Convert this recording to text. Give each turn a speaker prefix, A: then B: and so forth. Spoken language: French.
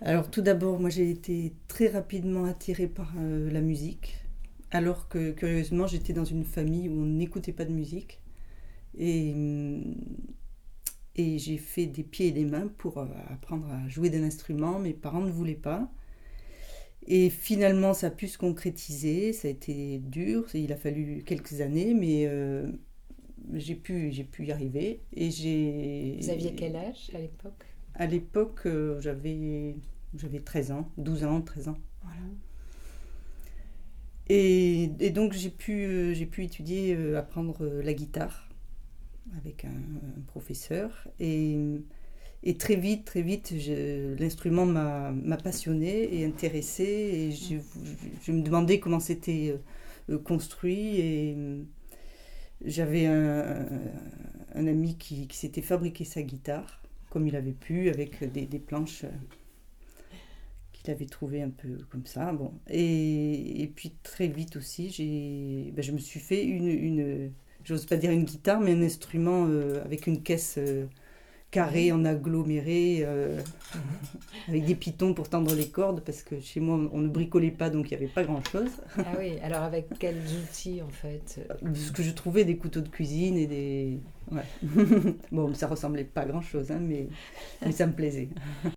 A: Alors tout d'abord, moi j'ai été très rapidement attirée par euh, la musique, alors que curieusement j'étais dans une famille où on n'écoutait pas de musique. Et, j'ai fait des pieds et des mains pour euh, apprendre à jouer d'un instrument. Mes parents ne voulaient pas. Et finalement, ça a pu se concrétiser. Ça a été dur. Il a fallu quelques années, mais euh, j'ai pu, j'ai pu y arriver. Et.
B: Vous aviez quel âge à l'époque?
A: À l'époque, euh, j'avais, j'avais 13 ans, 12 ans, 13 ans. Voilà. Et, et donc, j'ai pu, euh, j'ai pu étudier, euh, apprendre la guitare avec un, un professeur. Et, et très vite, très vite, je- l'instrument m'a m'a passionnée et intéressée. Et je, je me demandais comment c'était construit. Et j'avais un, un ami qui, qui s'était fabriqué sa guitare, comme il avait pu, avec des, des planches euh, qu'il avait trouvées un peu comme ça. Bon. Et, et puis très vite aussi, j'ai, ben, je me suis fait une, une j'ose pas dire une guitare, mais un instrument euh, avec une caisse euh, carrée en aggloméré, euh, avec des pitons pour tendre les cordes, parce que chez moi on ne bricolait pas, donc il n'y avait pas grand-chose.
B: Ah oui, alors avec quels outils en fait?
A: Ce que je trouvais des couteaux de cuisine et des. Ouais. bon, ça ressemblait pas à grand chose, hein, mais, mais ça me plaisait.